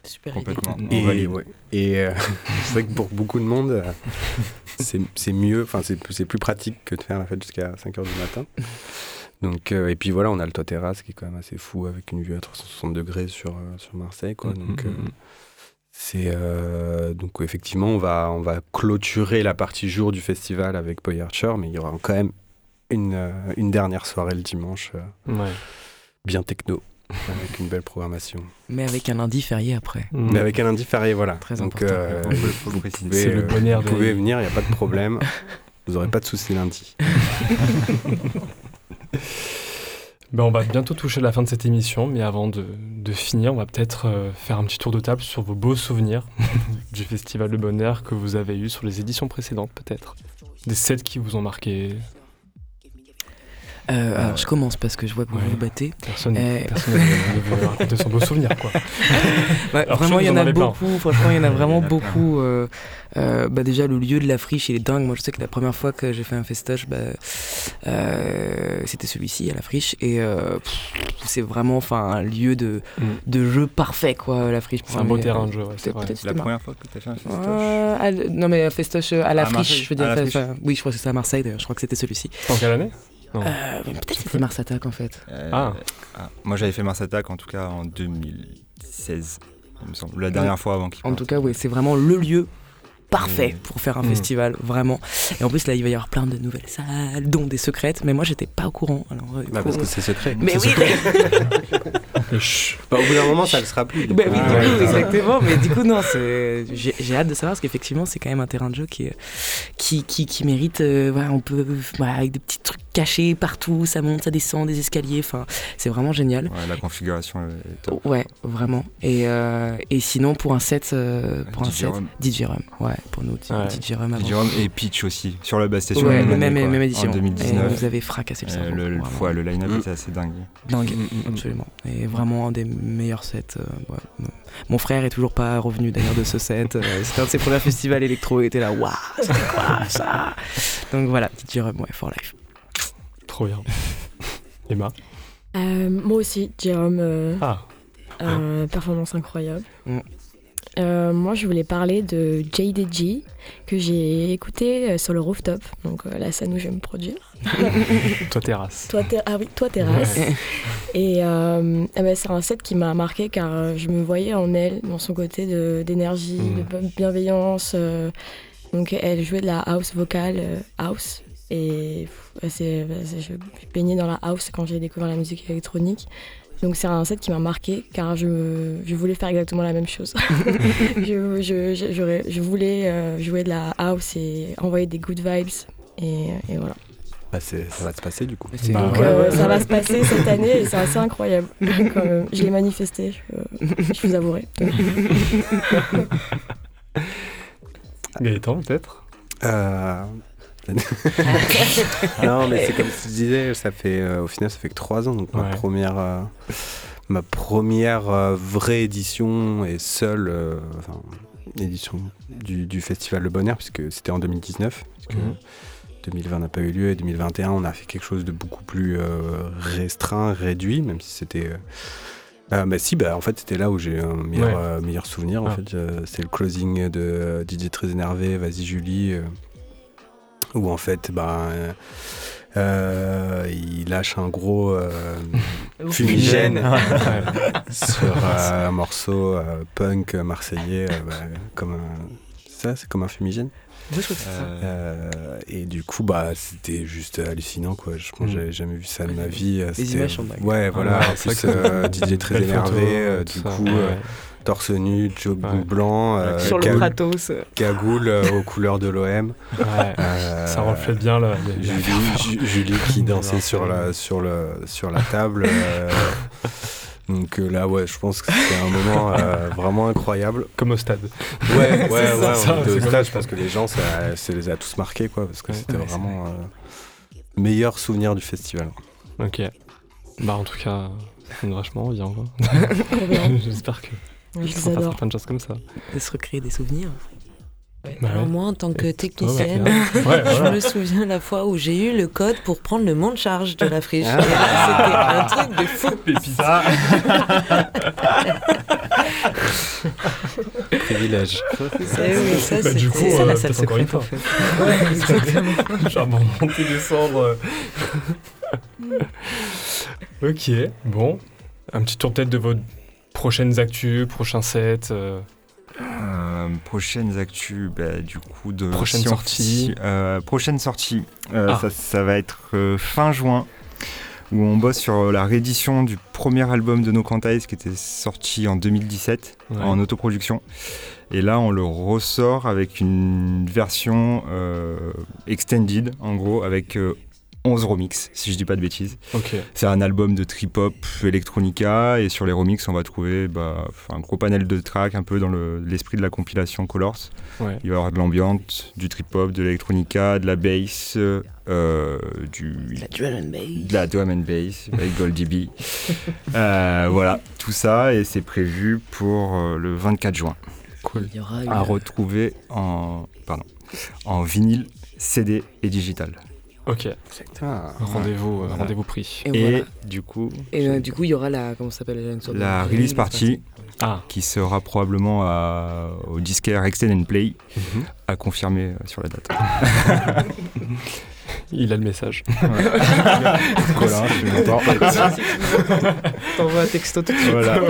Super idée. Complètement. On Et, ouais. Et euh, (laughs) c'est vrai que pour beaucoup de monde, euh, (laughs) c'est c'est mieux, enfin c'est c'est plus pratique que de faire la fête jusqu'à 5h du matin. Donc, euh, et puis voilà, on a le toit terrasse qui est quand même assez fou avec une vue à 360 degrés sur, euh, sur Marseille. Quoi. Donc, Mhm, euh, mhm. c'est euh, donc effectivement, on va, on va clôturer la partie jour du festival avec Boy Archer, mais il y aura quand même une, euh, une dernière soirée le dimanche, euh, Ouais. bien techno, avec une belle programmation. Mais avec un lundi férié après. Mm. Mais avec un lundi férié, voilà. Très Donc, important. euh, vous pouvez, le bonheur vous pouvez venir, il n'y a pas de problème. (laughs) Vous n'aurez pas de soucis lundi. (laughs) Ben, on va bientôt toucher la fin de cette émission, mais avant de, de finir, on va peut-être euh, faire un petit tour de table sur vos beaux souvenirs (laughs) du Festival de Bonheur que vous avez eu sur les éditions précédentes, peut-être. Des sets qui vous ont marqué. Euh, alors je commence parce que je vois que vous Ouais. vous battez. Personne Euh. (laughs) personne ne veut- raconter son beau (laughs) souvenir, quoi. Vraiment, il y en a plein. beaucoup. Franchement, il y en a (laughs) Il y en vraiment a beaucoup. euh, euh, bah déjà, le lieu de la friche, il est dingue. Moi, je sais que la première fois que j'ai fait un festoche, bah, euh, c'était celui-ci à la friche. Et euh, c'est vraiment enfin, un lieu de, Mm. de jeu parfait, quoi, la friche. C'est un beau terrain de jeu, ouais, c'est C'est la première fois que tu as fait un festoche Euh, à non mais un festoche à la À friche, Marseille, je veux dire. oui, je crois que c'était à Marseille d'ailleurs. Je crois que c'était celui-ci. En quelle année? Euh, Peut-être que c'était Mars Attack en fait. Euh, Ah. ah. Moi j'avais fait Mars Attack en tout cas en 2016, il me semble. La dernière fois avant qu'il En parte. tout cas, oui, c'est vraiment le lieu parfait Mm. pour faire un Mm. festival, vraiment. Et en plus, là, il va y avoir plein de nouvelles salles, dont des secrètes. Mais moi, j'étais pas au courant. Alors, euh, Bah, parce que c'est secret. Mais oui, secret. Chut. (laughs) Bah, au bout d'un moment, ça ne le sera plus. Bah oui, Ah, du coup, ouais. exactement. Mais du coup, non, c'est- j'ai j'ai hâte de savoir parce qu'effectivement, c'est quand même un terrain de jeu qui, qui, qui, qui mérite. euh, voilà, on peut, voilà, avec des petits trucs cachés partout, ça monte, ça descend, des escaliers. Enfin, c'est vraiment génial. Ouais, la configuration est top. Ouais, vraiment. Et, euh, et sinon, pour un set, euh, pour un DJ set, Rum. DJ Rum, ouais, pour nous, Ouais. DJ Rum avant. DJ Rum et Pitch aussi, sur la base station. Ouais, même, année, même, édition. En Et 2019. vous avez fracassé le Euh, cerveau. le, le, ouais, le line-up Mm. était assez dingue. Dingue, absolument. Et vraiment un des meilleurs sets. euh, ouais. Mon frère est toujours pas revenu d'ailleurs de ce set. euh, C'était un de ses premiers festivals électro. Il était là, waouh, c'est quoi ça? Donc voilà, DJ Rum, ouais, for life. Trop bien. Emma? Euh, moi aussi, Jérôme, euh, Ah, euh, performance incroyable. Mm. Euh, moi, je voulais parler de JDG que j'ai écouté euh, sur le rooftop, donc euh, la scène où je vais me produire. (laughs) toi terrasse. Toi, ter- ah oui, toi terrasse. Ouais. Et euh, eh ben, c'est un set qui m'a marqué car je me voyais en elle, dans son côté de- d'énergie, Mhm. de bienveillance. donc elle jouait de la house vocale, house. Et pff, c'est- je baignais dans la house quand j'ai découvert la musique électronique. Donc c'est un set qui m'a marqué car je, voulais faire exactement la même chose. (laughs) je, je, je, j'aurais- je voulais euh, jouer de la house et envoyer des good vibes. Et, et voilà. Bah, ça va se passer du coup. Bah, Donc ouais, euh, ouais, ça ouais. va se passer cette année et c'est assez incroyable. (laughs) Quand même. Je l'ai manifesté, je, je vous avouerai. (laughs) Gaëtan, peut-être? Euh, (laughs) non, mais c'est comme tu disais, ça fait, euh, au final, ça fait que trois ans. Donc ma première, euh, ma première euh, vraie édition et seule enfin, édition du, du Festival Le Bonheur, puisque c'était en 2019. puisque Mhm. 2020 n'a pas eu lieu et 2021, on a fait quelque chose de beaucoup plus restreint, réduit, même si c'était. bah si, bah en fait c'était là où j'ai un meilleur, Ouais. meilleur souvenir. En Ah. fait, c'est le closing de DJ très énervé, vas-y Julie, où en fait, bah, euh, il lâche un gros euh, (laughs) fumigène (laughs) sur euh, un morceau euh, punk marseillais, euh, bah, comme un, ça, c'est comme un fumigène. Ça. Euh, Euh, et du coup, bah, c'était juste hallucinant, quoi. Je pense que Mm. j'avais jamais vu ça de ma vie. Les images sont dingues. Ouais, voilà. ouais, en c'est plus, vrai que- euh, DJ très énervé, euh, du ça. coup, euh, ouais. Torse nu, jogging Ouais. blanc, euh, Sur le cagoule euh, aux couleurs de l'OM. Ouais, Euh, ça reflète bien là. Julie, Ju- Julie qui (laughs) dansait sur la, sur le, sur la table. euh, (laughs) donc euh, là, ouais, je pense que c'était un moment euh, vraiment incroyable. Comme au stade. Ouais, ouais, (laughs) ouais, ça, ça, au stage ça. parce que les gens, ça, ça les a tous marqués, quoi, parce que Ouais, c'était vraiment euh, meilleur souvenir du festival. Ok. Bah en tout cas, ça donne vachement envie. Trop bien. J'espère que Les fera adore. plein de choses comme ça. de se recréer des souvenirs. Bah Alors ouais. moi, en tant que technicienne, Ouais, (laughs) je me souviens la fois où j'ai eu le code pour prendre le monte charge de la friche. Ah. Et là, c'était un truc de fou. (laughs) Pépita. (laughs) Privilège. Eh oui, ça, Bah, du coup, C'est ça euh, la salle encore une secrète fois. Ouais, exactement. Genre monter, descendre. euh. ok, bon. Un petit tour de tête de vos prochaines actus, prochains sets. euh, Euh, prochaines actus, bah, du coup, de. Prochaine sortie. euh, prochaine sortie, euh, Ah. ça, ça va être fin juin, où on bosse sur la réédition du premier album de No Quantize qui était sorti en 2017 ouais. en autoproduction. Et là, on le ressort avec une version extended, en gros, avec 11 remixes, si je dis pas de bêtises. C'est un album de trip-hop electronica et sur les remixes on va trouver bah, un gros panel de tracks un peu dans le- l'esprit de la compilation Colors. ouais. Il va y avoir de l'ambiance, du trip-hop, de l'électronica, de la bass, euh, du, La drum and bass. de la drum and bass avec Goldie B. (laughs) Euh, voilà, tout ça et c'est prévu pour euh, le 24 juin Cool. Il y aura à retrouver en, pardon, en vinyle, CD et digital. Ok, Ah, rendez-vous euh, Voilà. rendez-vous pris. Et, Et voilà. du coup, Et euh, du coup, il y aura la. Comment ça s'appelle la release party Ah, qui sera probablement à- au disquaire Extend and Play, mhm. à confirmer euh, sur la date. (laughs) il a le message. (laughs) Colin, je suis (laughs) content. T'envoies un texto tout de suite. Voilà.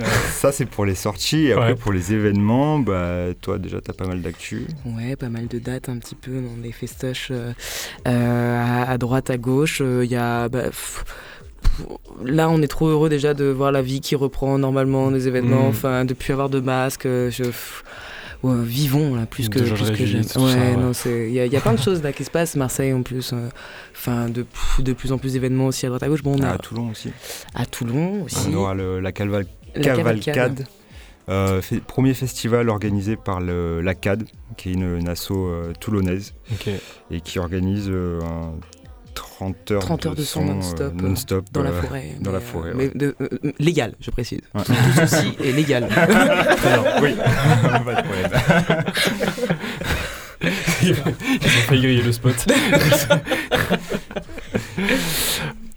Euh, (laughs) Ça, c'est pour les sorties. Et après, Ouais. pour les événements, bah, toi, déjà, tu as pas mal d'actu. Ouais, pas mal de dates un petit peu dans des festoches euh, euh, à, à droite, à gauche. Euh, Il y a. bah, pff, là, on est trop heureux déjà de voir la vie qui reprend normalement, des événements, Mm. enfin, de plus avoir de masques. euh, Je, vivons là, plus De que, Georges plus que tout Ouais, ouais. non, c'est. Il y, a- il y a plein de choses là qui se passent. Marseille en plus. euh, Enfin, de, de plus en plus d'événements aussi à droite, à gauche. Bon, on À Toulon aussi. à Toulon aussi. On aura le- la calva- la cavalcade. Euh, fait- premier festival organisé par le, la CAD, qui est une, une asso euh, toulonnaise, et qui organise euh, un 30 heures, 30 heures de son euh, non-stop, euh, non-stop, Dans la euh, forêt. dans la mais, forêt, euh, ouais. Mais de, euh, euh, légal, je précise. Ouais. Tout, ceci (laughs) est légal. oui, (laughs) pas de problème. ils ont failli griller le spot. (laughs)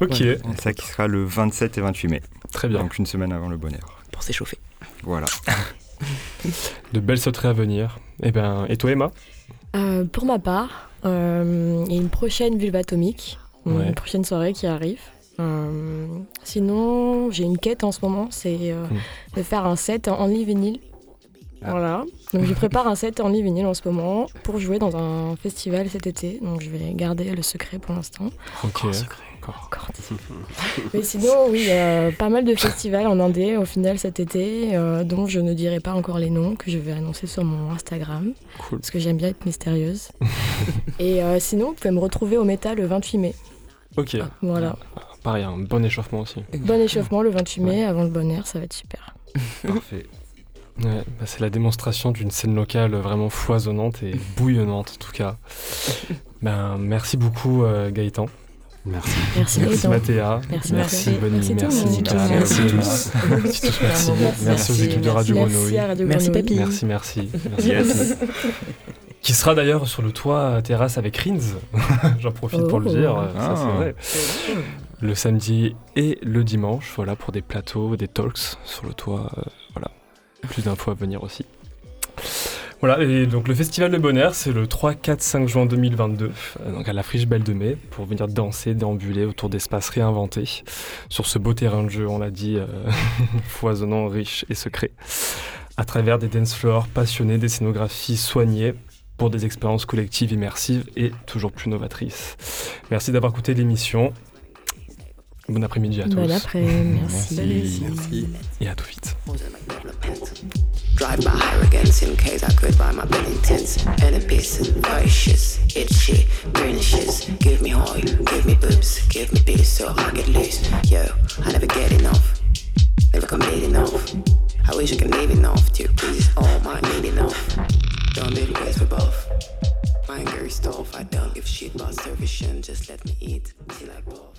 ok, Ouais. Ça qui sera le 27 et 28 mai, très bien. donc une semaine avant le bonheur. Pour s'échauffer. Voilà. De belles sauteries à venir. Et ben, et toi Emma? Euh, pour ma part, euh, y a une prochaine vulve atomique, Ouais. une prochaine soirée qui arrive. Euh, sinon, j'ai une quête en ce moment, c'est euh, Mm. de faire un set en only vinyle. Ah. Voilà. Donc je (laughs) prépare un set en only vinyle en ce moment pour jouer dans un festival cet été. Donc je vais garder le secret pour l'instant. Ok. Encore (laughs) Mais sinon, oui, pas mal de festivals en Indé au final cet été, euh, dont je ne dirai pas encore les noms, que je vais annoncer sur mon Instagram, Cool. parce que j'aime bien être mystérieuse. (laughs) Et euh, sinon, vous pouvez me retrouver au métal le 28 mai. Ok. Voilà. Pareil, un bon échauffement aussi. Bon échauffement le 28 mai, avant le bon air, ça va être super. (laughs) Parfait. Ouais, bah, c'est la démonstration d'une scène locale vraiment foisonnante et bouillonnante en tout cas. Ben, merci beaucoup euh, Gaëtan. Merci. Merci, Merci. Mathéa. Merci, merci. Merci Merci. Merci Merci tous. Merci tous, merci. Aux équipes de Radio Merci Grenouille. à Radio Merci, Grenouille. papy. Merci, merci. merci, Yes. papy. Qui sera d'ailleurs sur le toit euh, terrasse avec Rins. (laughs) J'en profite pour le Oh. dire. euh, ça, c'est Ah. vrai. Le samedi et le dimanche, voilà, pour des plateaux, des talks sur le toit. euh, voilà. Plus d'infos à venir aussi. Voilà, et donc le Festival de Bonheur, c'est le 3, 4, 5 juin 2022, euh, donc à la Friche Belle de Mai, pour venir danser, déambuler autour d'espaces réinventés, sur ce beau terrain de jeu, on l'a dit, euh, (laughs) foisonnant, riche et secret, à travers des dance floors passionnés, des scénographies soignées, pour des expériences collectives immersives et toujours plus novatrices. Merci d'avoir écouté l'émission. Bon après-midi à tous. Bon après-midi, merci. Merci. Et à tout vite. Drive by arrogance in case I could buy my intense. Enemies, vicious, itchy, malicious. Give me oil, give me boobs, give me peace so I get loose. Yo, I never get enough, never complete enough. I wish I could live enough to please all my need enough. Don't need best for both. My anger is tough, I don't give shit about servition, just let me eat till I fall.